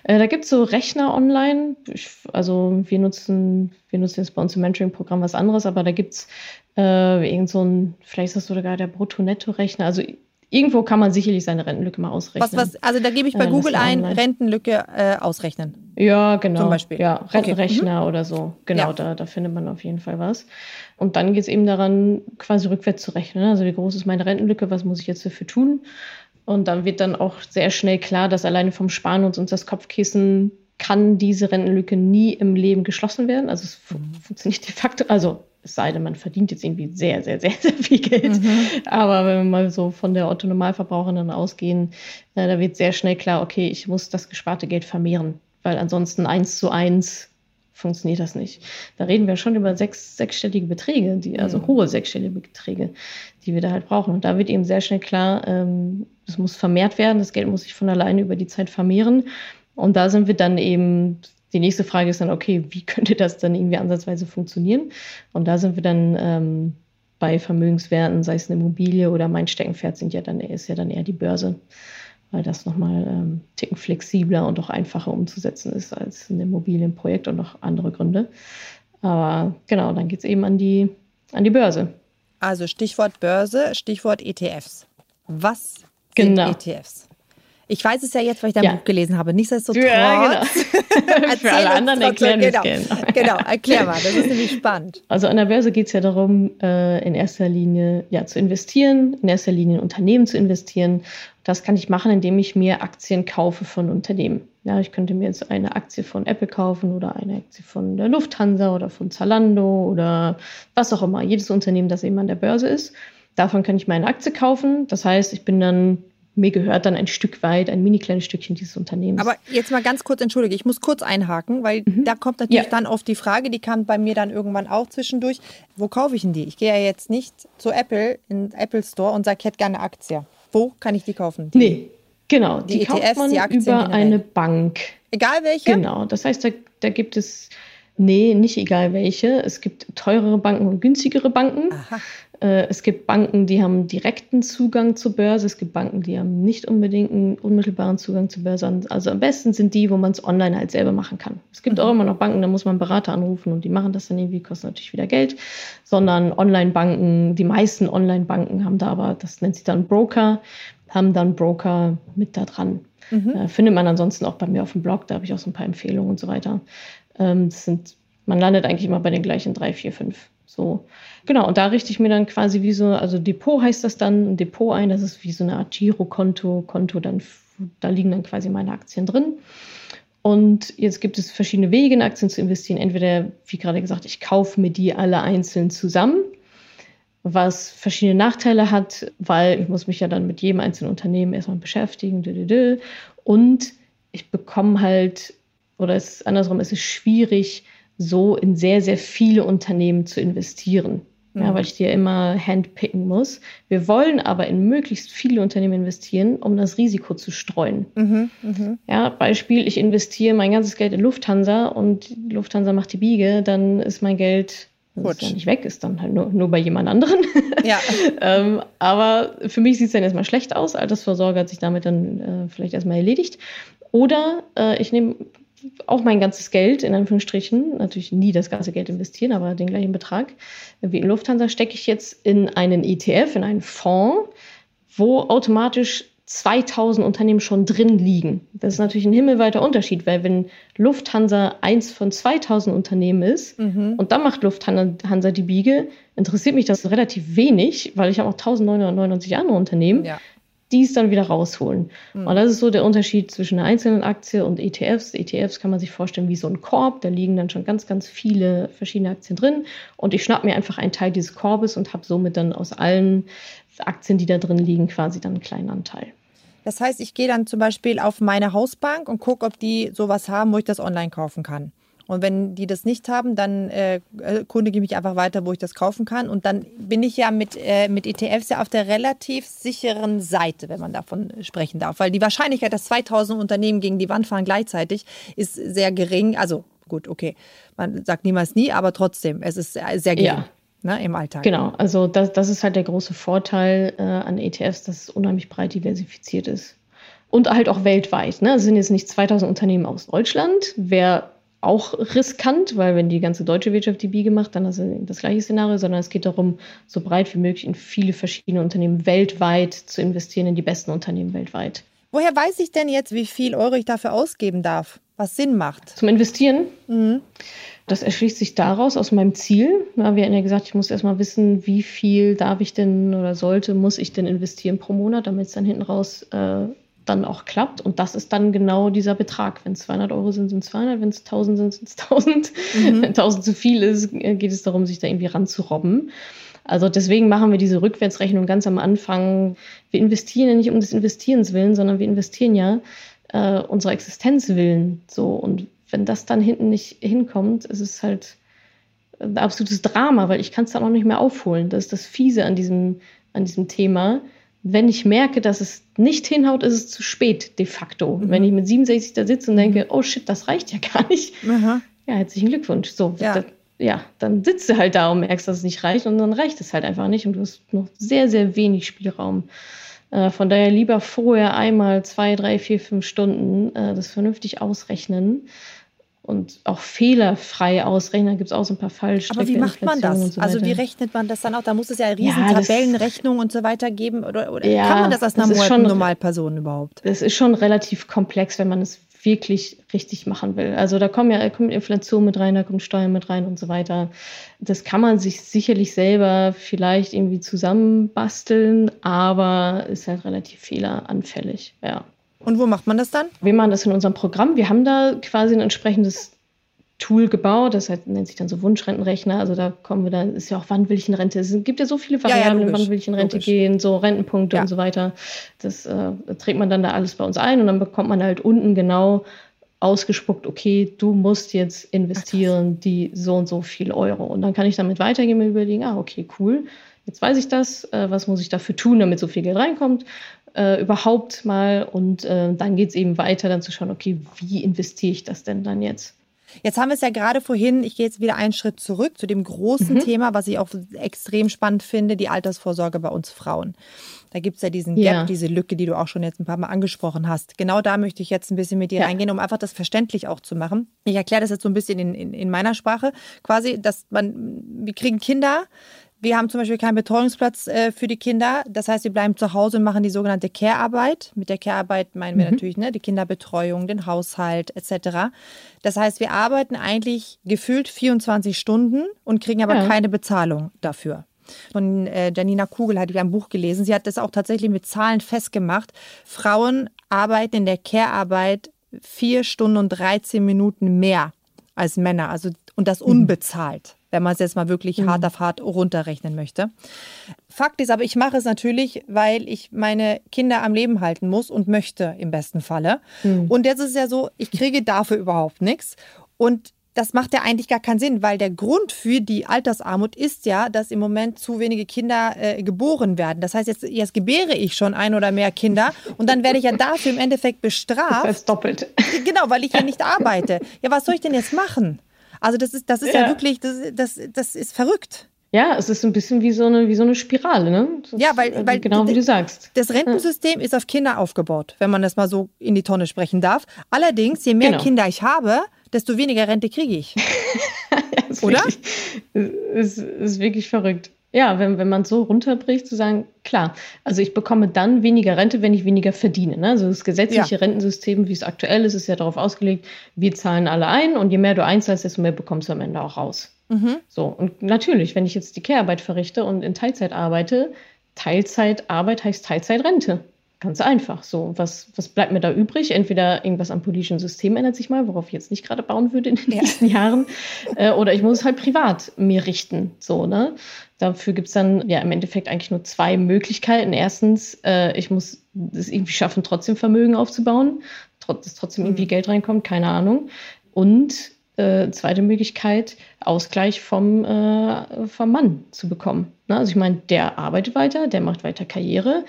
Äh, da gibt es so Rechner online. Ich, also wir nutzen, wir nutzen jetzt bei uns im Mentoring-Programm was anderes, aber da gibt es äh, irgend so ein, vielleicht ist das sogar der Brutto-Netto-Rechner. Also irgendwo kann man sicherlich seine Rentenlücke mal ausrechnen.
Was, was, also da gebe ich bei äh, Google ein, Rentenlücke äh, ausrechnen.
Ja, genau. Zum Beispiel. Ja, Rentenrechner okay. mhm. oder so. Genau, ja. da, da findet man auf jeden Fall was. Und dann geht es eben daran, quasi rückwärts zu rechnen. Also wie groß ist meine Rentenlücke, was muss ich jetzt dafür tun? Und dann wird dann auch sehr schnell klar, dass alleine vom Sparen uns das Kopfkissen kann diese Rentenlücke nie im Leben geschlossen werden. Also es mhm. funktioniert de facto, also es sei denn, man verdient jetzt irgendwie sehr, sehr, sehr, <laughs> sehr viel Geld. Mhm. Aber wenn wir mal so von der Otto-Normalverbraucherin ausgehen, äh, da wird sehr schnell klar, okay, ich muss das gesparte Geld vermehren, weil ansonsten eins zu eins funktioniert das nicht. Da reden wir schon über sechs, sechsstellige Beträge, die, also mhm. hohe sechsstellige Beträge, die wir da halt brauchen. Und da wird eben sehr schnell klar, ähm, das muss vermehrt werden, das Geld muss sich von alleine über die Zeit vermehren. Und da sind wir dann eben, die nächste Frage ist dann, okay, wie könnte das dann irgendwie ansatzweise funktionieren? Und da sind wir dann ähm, bei Vermögenswerten, sei es eine Immobilie oder mein Steckenpferd sind ja dann, ist ja dann eher die Börse weil das nochmal ähm, ticken flexibler und auch einfacher umzusetzen ist als ein Immobilienprojekt und noch andere Gründe. Aber genau, dann geht es eben an die, an die Börse.
Also Stichwort Börse, Stichwort ETFs. Was sind genau. ETFs? Ich weiß es ja jetzt, weil ich dein ja. Buch gelesen habe. Nichtsdestotrotz. Ja,
genau. <laughs> Für alle anderen erklären
genau. gerne. Genau, erklär mal. Das ist nämlich spannend.
Also an der Börse geht es ja darum, äh, in erster Linie ja, zu investieren, in erster Linie in Unternehmen zu investieren. Das kann ich machen, indem ich mir Aktien kaufe von Unternehmen. Ja, ich könnte mir jetzt eine Aktie von Apple kaufen oder eine Aktie von der Lufthansa oder von Zalando oder was auch immer. Jedes Unternehmen, das eben an der Börse ist. Davon kann ich mir eine Aktie kaufen. Das heißt, ich bin dann mir gehört dann ein Stück weit, ein mini kleines Stückchen dieses Unternehmens.
Aber jetzt mal ganz kurz, entschuldige, ich muss kurz einhaken, weil mhm. da kommt natürlich ja. dann oft die Frage, die kam bei mir dann irgendwann auch zwischendurch, wo kaufe ich denn die? Ich gehe ja jetzt nicht zu Apple, in Apple Store und sage, ich hätte gerne eine Aktie. Wo kann ich die kaufen? Die,
nee, genau, die, die ETFs, kauft man die Aktien über generell. eine Bank.
Egal welche?
Genau, das heißt, da, da gibt es Nee, nicht egal welche. Es gibt teurere Banken und günstigere Banken. Aha. Äh, es gibt Banken, die haben direkten Zugang zur Börse. Es gibt Banken, die haben nicht unbedingt einen unmittelbaren Zugang zur Börse. Also am besten sind die, wo man es online halt selber machen kann. Es gibt mhm. auch immer noch Banken, da muss man einen Berater anrufen und die machen das dann irgendwie, kostet natürlich wieder Geld. Sondern Online-Banken, die meisten Online-Banken haben da aber, das nennt sich dann Broker, haben dann Broker mit da dran. Mhm. Äh, findet man ansonsten auch bei mir auf dem Blog, da habe ich auch so ein paar Empfehlungen und so weiter. Ähm, das sind, man landet eigentlich immer bei den gleichen drei, vier, fünf. So. Genau, und da richte ich mir dann quasi wie so, also Depot heißt das dann, ein Depot ein, das ist wie so eine Art Girokonto, Konto, dann, da liegen dann quasi meine Aktien drin. Und jetzt gibt es verschiedene Wege, in Aktien zu investieren. Entweder, wie gerade gesagt, ich kaufe mir die alle einzeln zusammen, was verschiedene Nachteile hat, weil ich muss mich ja dann mit jedem einzelnen Unternehmen erstmal beschäftigen. Und ich bekomme halt, oder es ist andersrum, es ist schwierig, so in sehr, sehr viele Unternehmen zu investieren. Ja, mhm. weil ich dir immer handpicken muss. Wir wollen aber in möglichst viele Unternehmen investieren, um das Risiko zu streuen. Mhm, mh. Ja, Beispiel, ich investiere mein ganzes Geld in Lufthansa und Lufthansa macht die Biege, dann ist mein Geld ist ja nicht weg, ist dann halt nur, nur bei jemand anderen. Ja. <laughs> ähm, aber für mich sieht es dann erstmal schlecht aus. Altersvorsorge hat sich damit dann äh, vielleicht erstmal erledigt. Oder äh, ich nehme auch mein ganzes Geld, in Anführungsstrichen, natürlich nie das ganze Geld investieren, aber den gleichen Betrag wie in Lufthansa, stecke ich jetzt in einen ETF, in einen Fonds, wo automatisch 2000 Unternehmen schon drin liegen. Das ist natürlich ein himmelweiter Unterschied, weil wenn Lufthansa eins von 2000 Unternehmen ist mhm. und dann macht Lufthansa die Biege, interessiert mich das relativ wenig, weil ich habe auch 1999 andere Unternehmen. Ja die es dann wieder rausholen. Mhm. Und das ist so der Unterschied zwischen einer einzelnen Aktie und ETFs. ETFs kann man sich vorstellen wie so ein Korb, da liegen dann schon ganz, ganz viele verschiedene Aktien drin. Und ich schnapp mir einfach einen Teil dieses Korbes und habe somit dann aus allen Aktien, die da drin liegen, quasi dann einen kleinen Anteil.
Das heißt, ich gehe dann zum Beispiel auf meine Hausbank und gucke, ob die sowas haben, wo ich das online kaufen kann. Und wenn die das nicht haben, dann äh, kundige ich mich einfach weiter, wo ich das kaufen kann. Und dann bin ich ja mit, äh, mit ETFs ja auf der relativ sicheren Seite, wenn man davon sprechen darf. Weil die Wahrscheinlichkeit, dass 2000 Unternehmen gegen die Wand fahren gleichzeitig, ist sehr gering. Also gut, okay, man sagt niemals nie, aber trotzdem, es ist sehr gering. Ja. Ne, im Alltag.
Genau, also das, das ist halt der große Vorteil äh, an ETFs, dass es unheimlich breit diversifiziert ist. Und halt auch weltweit. Ne? Es sind jetzt nicht 2000 Unternehmen aus Deutschland. Wäre auch riskant, weil wenn die ganze deutsche Wirtschaft die Biege macht, dann ist es das gleiche Szenario, sondern es geht darum, so breit wie möglich in viele verschiedene Unternehmen weltweit zu investieren, in die besten Unternehmen weltweit.
Woher weiß ich denn jetzt, wie viel Euro ich dafür ausgeben darf? Was Sinn macht?
Zum Investieren? Mhm. Das erschließt sich daraus aus meinem Ziel. Ja, wir haben ja gesagt, ich muss erstmal wissen, wie viel darf ich denn oder sollte, muss ich denn investieren pro Monat, damit es dann hinten raus äh, dann auch klappt. Und das ist dann genau dieser Betrag. Wenn es 200 Euro sind, sind es 200. Wenn es 1000 sind, sind es 1000. Mhm. Wenn 1000 zu viel ist, geht es darum, sich da irgendwie ranzurobben. Also deswegen machen wir diese Rückwärtsrechnung ganz am Anfang. Wir investieren ja nicht um des Investierens willen, sondern wir investieren ja äh, unserer Existenz willen. So und wenn das dann hinten nicht hinkommt, ist es halt ein absolutes Drama, weil ich kann es dann auch nicht mehr aufholen. Das ist das Fiese an diesem, an diesem Thema wenn ich merke, dass es nicht hinhaut, ist es zu spät de facto. Mhm. Wenn ich mit 67 da sitze und denke, oh shit, das reicht ja gar nicht. Aha. Ja, herzlichen Glückwunsch. So, ja. Das, ja, dann sitzt du halt da und merkst, dass es nicht reicht und dann reicht es halt einfach nicht und du hast noch sehr, sehr wenig Spielraum. Äh, von daher lieber vorher einmal zwei, drei, vier, fünf Stunden äh, das vernünftig ausrechnen und auch fehlerfrei ausrechnen. Da gibt es auch so ein paar Fallstricke.
Aber wie macht man das? So also wie rechnet man das dann auch? Da muss es ja riesen ja, Tabellenrechnungen und so weiter geben. Oder, oder ja, kann man das als einer Normalperson überhaupt?
Das ist schon relativ komplex, wenn man es wirklich richtig machen will. Also da kommen ja kommt Inflation mit rein, da kommt Steuern mit rein und so weiter. Das kann man sich sicherlich selber vielleicht irgendwie zusammenbasteln, aber ist halt relativ fehleranfällig. Ja.
Und wo macht man das dann?
Wir machen das in unserem Programm. Wir haben da quasi ein entsprechendes Tool gebaut, das heißt, nennt sich dann so Wunschrentenrechner. Also da kommen wir dann, ist ja auch, wann will ich in Rente? Es gibt ja so viele Variablen, ja, ja, wann will ich in Rente logisch. gehen, so Rentenpunkte ja. und so weiter. Das äh, trägt man dann da alles bei uns ein und dann bekommt man halt unten genau ausgespuckt, okay, du musst jetzt investieren, die so und so viel Euro. Und dann kann ich damit weitergehen und überlegen, ah, okay, cool, jetzt weiß ich das, äh, was muss ich dafür tun, damit so viel Geld reinkommt äh, überhaupt mal. Und äh, dann geht es eben weiter, dann zu schauen, okay, wie investiere ich das denn dann jetzt?
Jetzt haben wir es ja gerade vorhin, ich gehe jetzt wieder einen Schritt zurück zu dem großen mhm. Thema, was ich auch extrem spannend finde, die Altersvorsorge bei uns Frauen. Da gibt es ja diesen Gap, ja. diese Lücke, die du auch schon jetzt ein paar Mal angesprochen hast. Genau da möchte ich jetzt ein bisschen mit dir ja. reingehen, um einfach das verständlich auch zu machen. Ich erkläre das jetzt so ein bisschen in, in, in meiner Sprache. Quasi, dass man, wir kriegen Kinder, wir haben zum Beispiel keinen Betreuungsplatz äh, für die Kinder. Das heißt, wir bleiben zu Hause und machen die sogenannte Care-Arbeit. Mit der Care-Arbeit meinen wir mhm. natürlich ne, die Kinderbetreuung, den Haushalt etc. Das heißt, wir arbeiten eigentlich gefühlt 24 Stunden und kriegen aber ja. keine Bezahlung dafür. Von äh, Janina Kugel hatte ich ein Buch gelesen. Sie hat das auch tatsächlich mit Zahlen festgemacht. Frauen arbeiten in der Care-Arbeit vier Stunden und 13 Minuten mehr als Männer. Also, und das mhm. unbezahlt wenn man es jetzt mal wirklich mhm. hart auf hart runterrechnen möchte. Fakt ist aber, ich mache es natürlich, weil ich meine Kinder am Leben halten muss und möchte im besten Falle. Mhm. Und jetzt ist es ja so, ich kriege dafür überhaupt nichts. Und das macht ja eigentlich gar keinen Sinn, weil der Grund für die Altersarmut ist ja, dass im Moment zu wenige Kinder äh, geboren werden. Das heißt, jetzt, jetzt gebäre ich schon ein oder mehr Kinder und dann werde ich ja dafür im Endeffekt <laughs> bestraft. Das
heißt doppelt.
Genau, weil ich ja nicht arbeite. Ja, was soll ich denn jetzt machen? Also das ist, das ist ja, ja wirklich, das, das, das ist verrückt.
Ja, es ist ein bisschen wie so eine, wie so eine Spirale, ne?
Das ja, weil, äh, weil
genau wie du sagst.
Das Rentensystem ja. ist auf Kinder aufgebaut, wenn man das mal so in die Tonne sprechen darf. Allerdings, je mehr genau. Kinder ich habe, desto weniger Rente kriege ich. <laughs>
ja, Oder? Es ist, ist wirklich verrückt. Ja, wenn, wenn man es so runterbricht, zu sagen, klar, also ich bekomme dann weniger Rente, wenn ich weniger verdiene. Ne? Also das gesetzliche ja. Rentensystem, wie es aktuell ist, ist ja darauf ausgelegt, wir zahlen alle ein und je mehr du einzahlst, desto mehr bekommst du am Ende auch raus. Mhm. So, und natürlich, wenn ich jetzt die Care-Arbeit verrichte und in Teilzeit arbeite, Teilzeitarbeit heißt Teilzeitrente. Ganz einfach. So, was, was bleibt mir da übrig? Entweder irgendwas am politischen System ändert sich mal, worauf ich jetzt nicht gerade bauen würde in den ja. nächsten Jahren, äh, oder ich muss es halt privat mir richten. So, ne? Dafür gibt es dann ja im Endeffekt eigentlich nur zwei Möglichkeiten. Erstens, äh, ich muss es irgendwie schaffen, trotzdem Vermögen aufzubauen, dass trotzdem irgendwie mhm. Geld reinkommt, keine Ahnung. Und äh, zweite Möglichkeit, Ausgleich vom, äh, vom Mann zu bekommen. Ne? Also ich meine, der arbeitet weiter, der macht weiter Karriere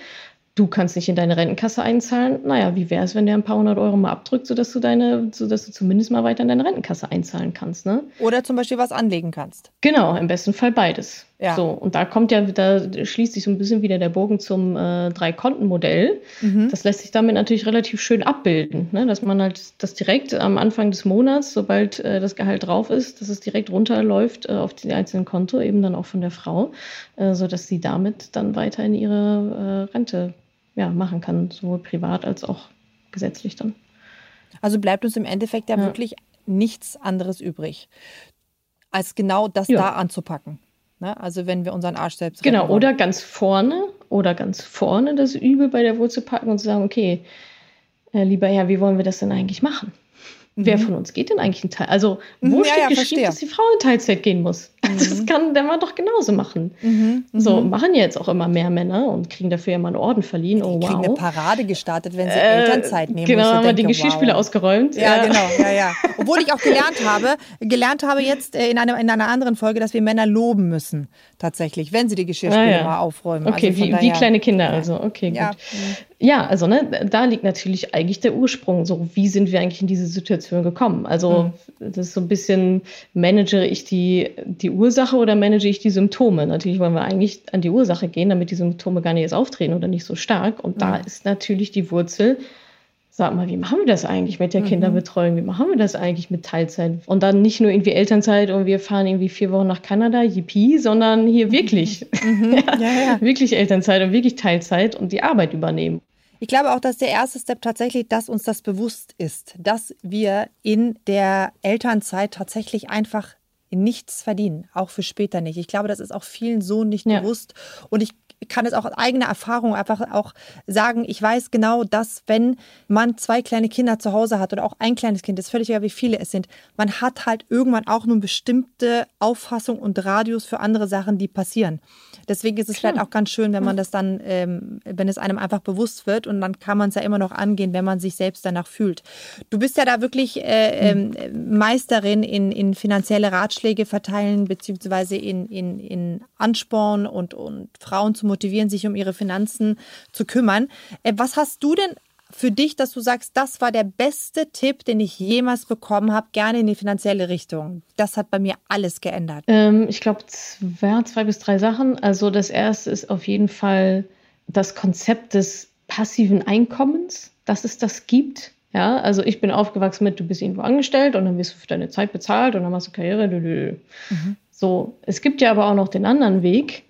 du kannst nicht in deine Rentenkasse einzahlen. Naja, wie wäre es, wenn der ein paar hundert Euro mal abdrückt, sodass du deine, sodass du zumindest mal weiter in deine Rentenkasse einzahlen kannst, ne?
Oder zum Beispiel was anlegen kannst.
Genau, im besten Fall beides. Ja. So, und da kommt ja, da schließt sich so ein bisschen wieder der Bogen zum äh, Drei-Konten-Modell. Mhm. Das lässt sich damit natürlich relativ schön abbilden, ne? dass man halt das direkt am Anfang des Monats, sobald äh, das Gehalt drauf ist, dass es direkt runterläuft äh, auf die einzelnen Konto, eben dann auch von der Frau, äh, sodass sie damit dann weiter in ihre äh, Rente ja, machen kann, sowohl privat als auch gesetzlich dann.
Also bleibt uns im Endeffekt ja, ja. wirklich nichts anderes übrig, als genau das ja. da anzupacken. Ne? Also wenn wir unseren Arsch selbst
Genau, oder ganz vorne oder ganz vorne das Übel bei der Wurzel packen und zu sagen, okay, äh, lieber Herr, wie wollen wir das denn eigentlich machen? Wer mhm. von uns geht denn eigentlich in Teil? Also, wo ja, steht geschrieben, verstehe. dass die Frau in Teilzeit gehen muss? <laughs> Mhm. Das kann der Mann doch genauso machen. Mhm. So, mhm. machen ja jetzt auch immer mehr Männer und kriegen dafür ja mal einen Orden verliehen. Oh,
die wow. kriegen eine Parade gestartet, wenn sie äh, Elternzeit nehmen.
Genau, haben wir die Geschirrspüler wow. ausgeräumt.
Ja, ja, genau, ja, ja. <laughs> Obwohl ich auch gelernt habe, gelernt habe jetzt äh, in, einer, in einer anderen Folge, dass wir Männer loben müssen, tatsächlich, wenn sie die Geschirrspüler ah, ja. aufräumen.
Okay, also wie, daher, wie kleine Kinder also. Okay, gut. Ja, also ne, da liegt natürlich eigentlich der Ursprung. So, wie sind wir eigentlich in diese Situation gekommen? Also, mhm. das ist so ein bisschen, manage ich die, die Ursache oder manage ich die Symptome? Natürlich wollen wir eigentlich an die Ursache gehen, damit die Symptome gar nicht erst auftreten oder nicht so stark. Und mhm. da ist natürlich die Wurzel, sag mal, wie machen wir das eigentlich mit der mhm. Kinderbetreuung? Wie machen wir das eigentlich mit Teilzeit? Und dann nicht nur irgendwie Elternzeit und wir fahren irgendwie vier Wochen nach Kanada, yippie, sondern hier wirklich, mhm. <laughs> ja, ja, ja. wirklich Elternzeit und wirklich Teilzeit und die Arbeit übernehmen.
Ich glaube auch, dass der erste Step tatsächlich, dass uns das bewusst ist, dass wir in der Elternzeit tatsächlich einfach nichts verdienen, auch für später nicht. Ich glaube, das ist auch vielen so nicht ja. bewusst. Und ich kann es auch aus eigener Erfahrung einfach auch sagen, ich weiß genau, dass wenn man zwei kleine Kinder zu Hause hat oder auch ein kleines Kind, ist völlig egal, wie viele es sind, man hat halt irgendwann auch nur eine bestimmte Auffassung und Radius für andere Sachen, die passieren. Deswegen ist es Klar. vielleicht auch ganz schön, wenn man das dann, ähm, wenn es einem einfach bewusst wird und dann kann man es ja immer noch angehen, wenn man sich selbst danach fühlt. Du bist ja da wirklich äh, äh, Meisterin in, in finanzielle Ratschläge verteilen, beziehungsweise in, in, in Ansporn und, und Frauen zu motivieren, sich um ihre Finanzen zu kümmern. Äh, was hast du denn für dich, dass du sagst, das war der beste Tipp, den ich jemals bekommen habe, gerne in die finanzielle Richtung? Das hat bei mir alles geändert.
Ähm, ich glaube, zwei, zwei bis drei Sachen. Also das erste ist auf jeden Fall das Konzept des passiven Einkommens, dass es das gibt. Ja, also ich bin aufgewachsen mit, du bist irgendwo angestellt und dann wirst du für deine Zeit bezahlt und dann machst du Karriere. Mhm. So, es gibt ja aber auch noch den anderen Weg,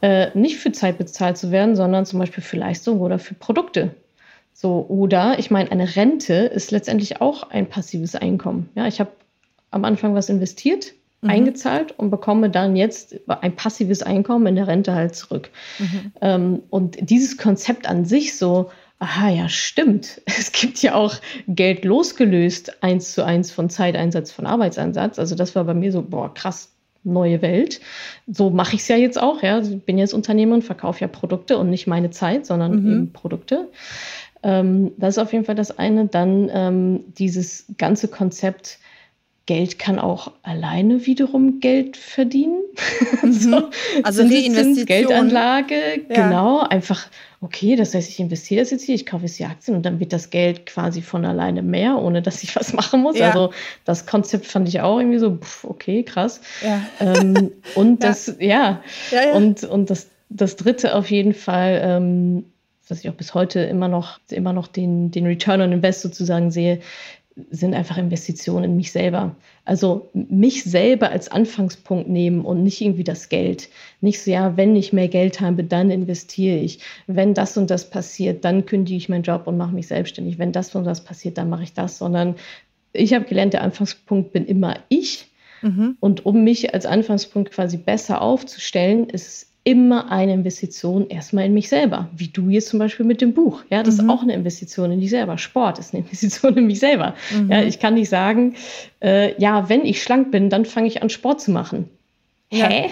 äh, nicht für Zeit bezahlt zu werden, sondern zum Beispiel für Leistung oder für Produkte. So, oder ich meine, eine Rente ist letztendlich auch ein passives Einkommen. Ja, ich habe am Anfang was investiert, mhm. eingezahlt und bekomme dann jetzt ein passives Einkommen in der Rente halt zurück. Mhm. Ähm, und dieses Konzept an sich so, aha, ja, stimmt. <laughs> Es gibt ja auch Geld losgelöst, eins zu eins von Zeiteinsatz, von Arbeitseinsatz. Also das war bei mir so, boah, krass, neue Welt. So mache ich es ja jetzt auch. Ja. Ich bin jetzt Unternehmerin, verkaufe ja Produkte und nicht meine Zeit, sondern mhm. eben Produkte. Ähm, das ist auf jeden Fall das eine. Dann ähm, dieses ganze Konzept, Geld kann auch alleine wiederum Geld verdienen. <laughs>
Mhm. so, also Reinvestition.
Geldanlage, ja. genau. Einfach, okay, das heißt, ich investiere das jetzt hier, ich kaufe jetzt die Aktien und dann wird das Geld quasi von alleine mehr, ohne dass ich <laughs> was machen muss. Ja. Also das Konzept fand ich auch irgendwie so, pff, okay, krass. Ja. Ähm, und <laughs> das, ja, Und, und das, das dritte auf jeden Fall, ähm, was ich auch bis heute immer noch, immer noch den, den Return on Invest sozusagen sehe, sind einfach Investitionen in mich selber. Also mich selber als Anfangspunkt nehmen und nicht irgendwie das Geld. Nicht so, ja, wenn ich mehr Geld habe, dann investiere ich. Wenn das und das passiert, dann kündige ich meinen Job und mache mich selbstständig. Wenn das und das passiert, dann mache ich das. Sondern ich habe gelernt, der Anfangspunkt bin immer ich. Mhm. Und um mich als Anfangspunkt quasi besser aufzustellen, ist immer eine Investition erstmal in mich selber. Wie du jetzt zum Beispiel mit dem Buch. Ja, das mhm. ist auch eine Investition in dich selber. Sport ist eine Investition in mich selber. Mhm. Ja, ich kann nicht sagen, äh, ja, wenn ich schlank bin, dann fange ich an, Sport zu machen. Hä?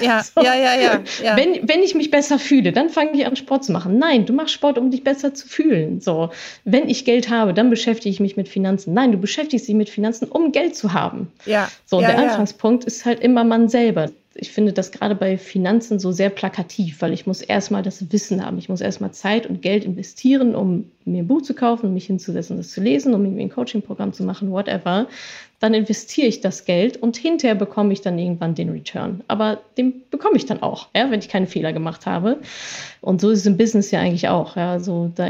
Ja, so. ja, <laughs> ja, ja,
ja. Wenn, wenn ich mich besser fühle, dann fange ich an, Sport zu machen. Nein, du machst Sport, um dich besser zu fühlen. So, wenn ich Geld habe, dann beschäftige ich mich mit Finanzen. Nein, du beschäftigst dich mit Finanzen, um Geld zu haben.
Ja.
So, und
ja,
der Anfangspunkt ist halt immer man selber. Ich finde das gerade bei Finanzen so sehr plakativ, weil ich muss erstmal das Wissen haben. Ich muss erstmal Zeit und Geld investieren, um mir ein Buch zu kaufen, um mich hinzusetzen, das zu lesen, um irgendwie ein Coaching-Programm zu machen, whatever dann investiere ich das Geld und hinterher bekomme ich dann irgendwann den Return. Aber den bekomme ich dann auch, ja, wenn ich keine Fehler gemacht habe. Und so ist es im Business ja eigentlich auch. Ja, so da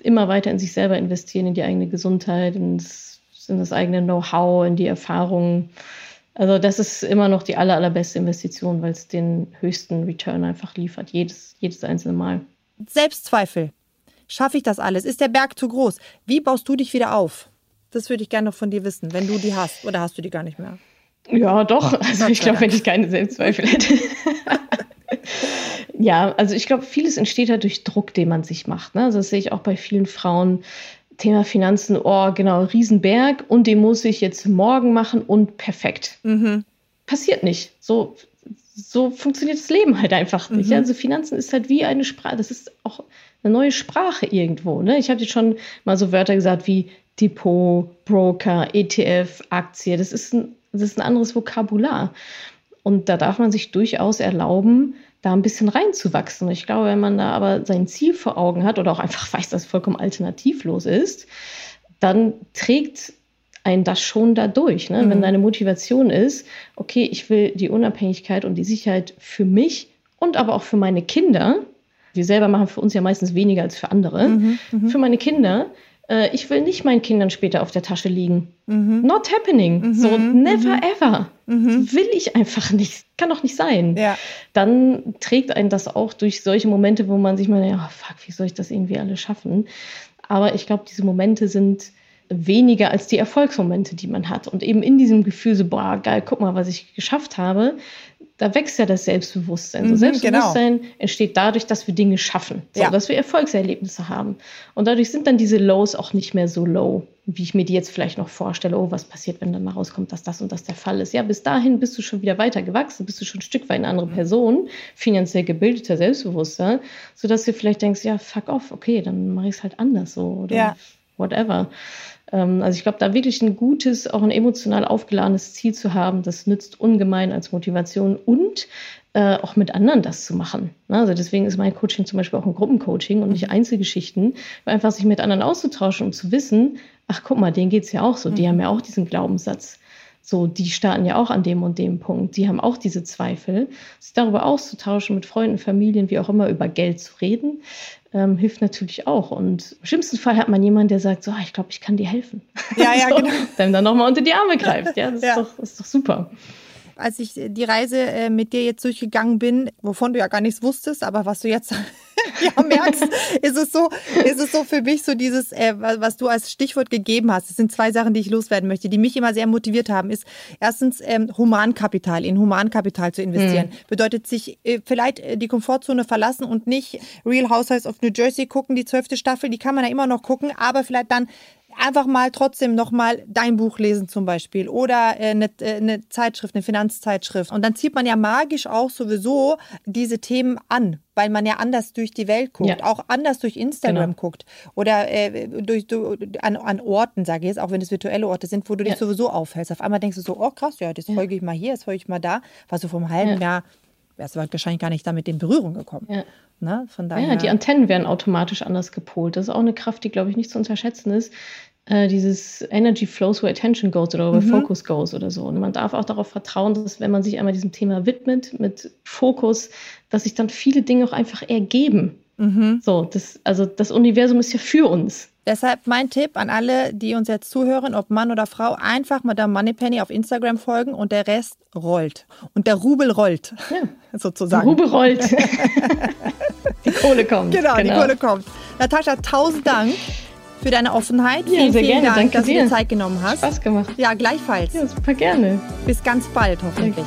immer weiter in sich selber investieren, in die eigene Gesundheit, in das, in das eigene Know-how, in die Erfahrungen. Also das ist immer noch die aller, allerbeste Investition, weil es den höchsten Return einfach liefert, jedes, jedes einzelne Mal.
Selbstzweifel. Schaffe ich das alles? Ist der Berg zu groß? Wie baust du dich wieder auf? Das würde ich gerne noch von dir wissen, wenn du die hast. Oder hast du die gar nicht mehr?
Ja, doch. Also ich glaube, wenn ich keine Selbstzweifel hätte. <laughs> ja, also ich glaube, vieles entsteht halt durch Druck, den man sich macht. Ne? Also das sehe ich auch bei vielen Frauen. Thema Finanzen, oh genau, Riesenberg und den muss ich jetzt morgen machen und perfekt. Mhm. Passiert nicht. So, so funktioniert das Leben halt einfach nicht. Mhm. Also Finanzen ist halt wie eine Sprache, das ist auch eine neue Sprache irgendwo. Ne? Ich habe jetzt schon mal so Wörter gesagt wie Depot, Broker, ETF, Aktie. Das ist ein, das ist ein anderes Vokabular. Und da darf man sich durchaus erlauben, da ein bisschen reinzuwachsen. Ich glaube, wenn man da aber sein Ziel vor Augen hat oder auch einfach <laughs> weiß, dass es vollkommen alternativlos ist, dann trägt einen das schon dadurch. Ne? Mhm. Wenn deine Motivation ist, okay, ich will die Unabhängigkeit und die Sicherheit für mich und aber auch für meine Kinder. Wir selber machen für uns ja meistens weniger als für andere. Mhm, mhm. für meine Kinder äh, ich will nicht meinen Kindern später auf der Tasche liegen. Mhm. Not happening. Mhm. So, never mhm. ever. Mhm. Will ich einfach nicht. Kann doch nicht sein.
Ja.
Dann trägt einen das auch durch solche Momente, wo man sich mal, ja, oh, fuck, wie soll ich das irgendwie alles schaffen? Aber ich glaube, diese Momente sind weniger als die Erfolgsmomente, die man hat. Und eben in diesem Gefühl so, boah, geil, guck mal, was ich geschafft habe, da wächst ja das Selbstbewusstsein. Mhm, Selbstbewusstsein genau. entsteht dadurch, dass wir Dinge schaffen, so, ja. dass wir Erfolgserlebnisse haben. Und dadurch sind dann diese Lows auch nicht mehr so low, wie ich mir die jetzt vielleicht noch vorstelle. Oh, was passiert, wenn dann mal rauskommt, dass das und das der Fall ist? Ja, bis dahin bist du schon wieder weiter gewachsen, bist du schon ein Stück weit eine andere mhm. Person, finanziell gebildeter, selbstbewusster, sodass du vielleicht denkst, ja, fuck off, okay, dann mache ich es halt anders so oder ja. whatever. Ähm, also ich glaube, da wirklich ein gutes, auch ein emotional aufgeladenes Ziel zu haben, das nützt ungemein als Motivation und äh, auch mit anderen das zu machen. Ne? Also deswegen ist mein Coaching zum Beispiel auch ein Gruppencoaching und nicht mhm. Einzelgeschichten, einfach sich mit anderen auszutauschen und zu wissen, ach guck mal, denen geht es ja auch so, die mhm. haben ja auch diesen Glaubenssatz. So, die starten ja auch an dem und dem Punkt. Die haben auch diese Zweifel. Sich darüber auszutauschen, mit Freunden, Familien, wie auch immer, über Geld zu reden, ähm, hilft natürlich auch. Und im schlimmsten Fall hat man jemanden, der sagt, so, ah, ich glaube, ich kann dir helfen.
Ja, ja, <laughs> so, genau.
Dem dann nochmal unter die Arme greift. Ja, das, ja. Ist, doch, ist doch super
als ich die Reise äh, mit dir jetzt durchgegangen bin, wovon du ja gar nichts wusstest, aber was du jetzt ja, merkst, ist es so, ist es so für mich so dieses, äh, was du als Stichwort gegeben hast. Es sind zwei Sachen, die ich loswerden möchte, die mich immer sehr motiviert haben. Ist erstens ähm, Humankapital, in Humankapital zu investieren. Mhm. Bedeutet sich äh, vielleicht äh, die Komfortzone verlassen und nicht Real Housewives of New Jersey gucken, die zwölfte Staffel, die kann man ja immer noch gucken, aber vielleicht dann einfach mal trotzdem nochmal dein Buch lesen zum Beispiel oder äh, eine, äh, eine Zeitschrift, eine Finanzzeitschrift. Und dann zieht man ja magisch auch sowieso diese Themen an, weil man ja anders durch die Welt guckt, ja. auch anders durch Instagram genau. guckt oder äh, durch, durch, an, an Orten, sage ich jetzt, auch wenn es virtuelle Orte sind, wo du ja. dich sowieso aufhältst. Auf einmal denkst du so, oh krass, ja, das ja. folge ich mal hier, das folge ich mal da. Was du vom halben Jahr wärst du wahrscheinlich gar nicht damit in Berührung gekommen. Ja.
Ne? Von daher. Ja, die Antennen werden automatisch anders gepolt. Das ist auch eine Kraft, die, glaube ich, nicht zu unterschätzen ist. Äh, dieses Energy flows where attention goes oder where mhm. focus goes oder so. Und man darf auch darauf vertrauen, dass wenn man sich einmal diesem Thema widmet mit Fokus, dass sich dann viele Dinge auch einfach ergeben. Mhm. So, das, also das Universum ist ja für uns.
Deshalb mein Tipp an alle, die uns jetzt zuhören, ob Mann oder Frau, einfach Madame Moneypenny auf Instagram folgen und der Rest rollt. Und der Rubel rollt, ja. <laughs> sozusagen.
Der Rubel rollt. <laughs> die Kohle kommt.
Genau, genau, die Kohle kommt. Natascha, tausend Dank für deine Offenheit.
Ja, vielen, sehr vielen gerne.
Dank,
Danke
dass dir. du dir Zeit genommen hast.
Spaß gemacht.
Ja, gleichfalls.
Ja, super gerne.
Bis ganz bald, hoffentlich.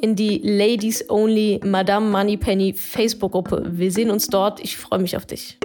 in die Ladies Only Madame Moneypenny Facebook-Gruppe. Wir sehen uns dort. Ich freue mich auf dich.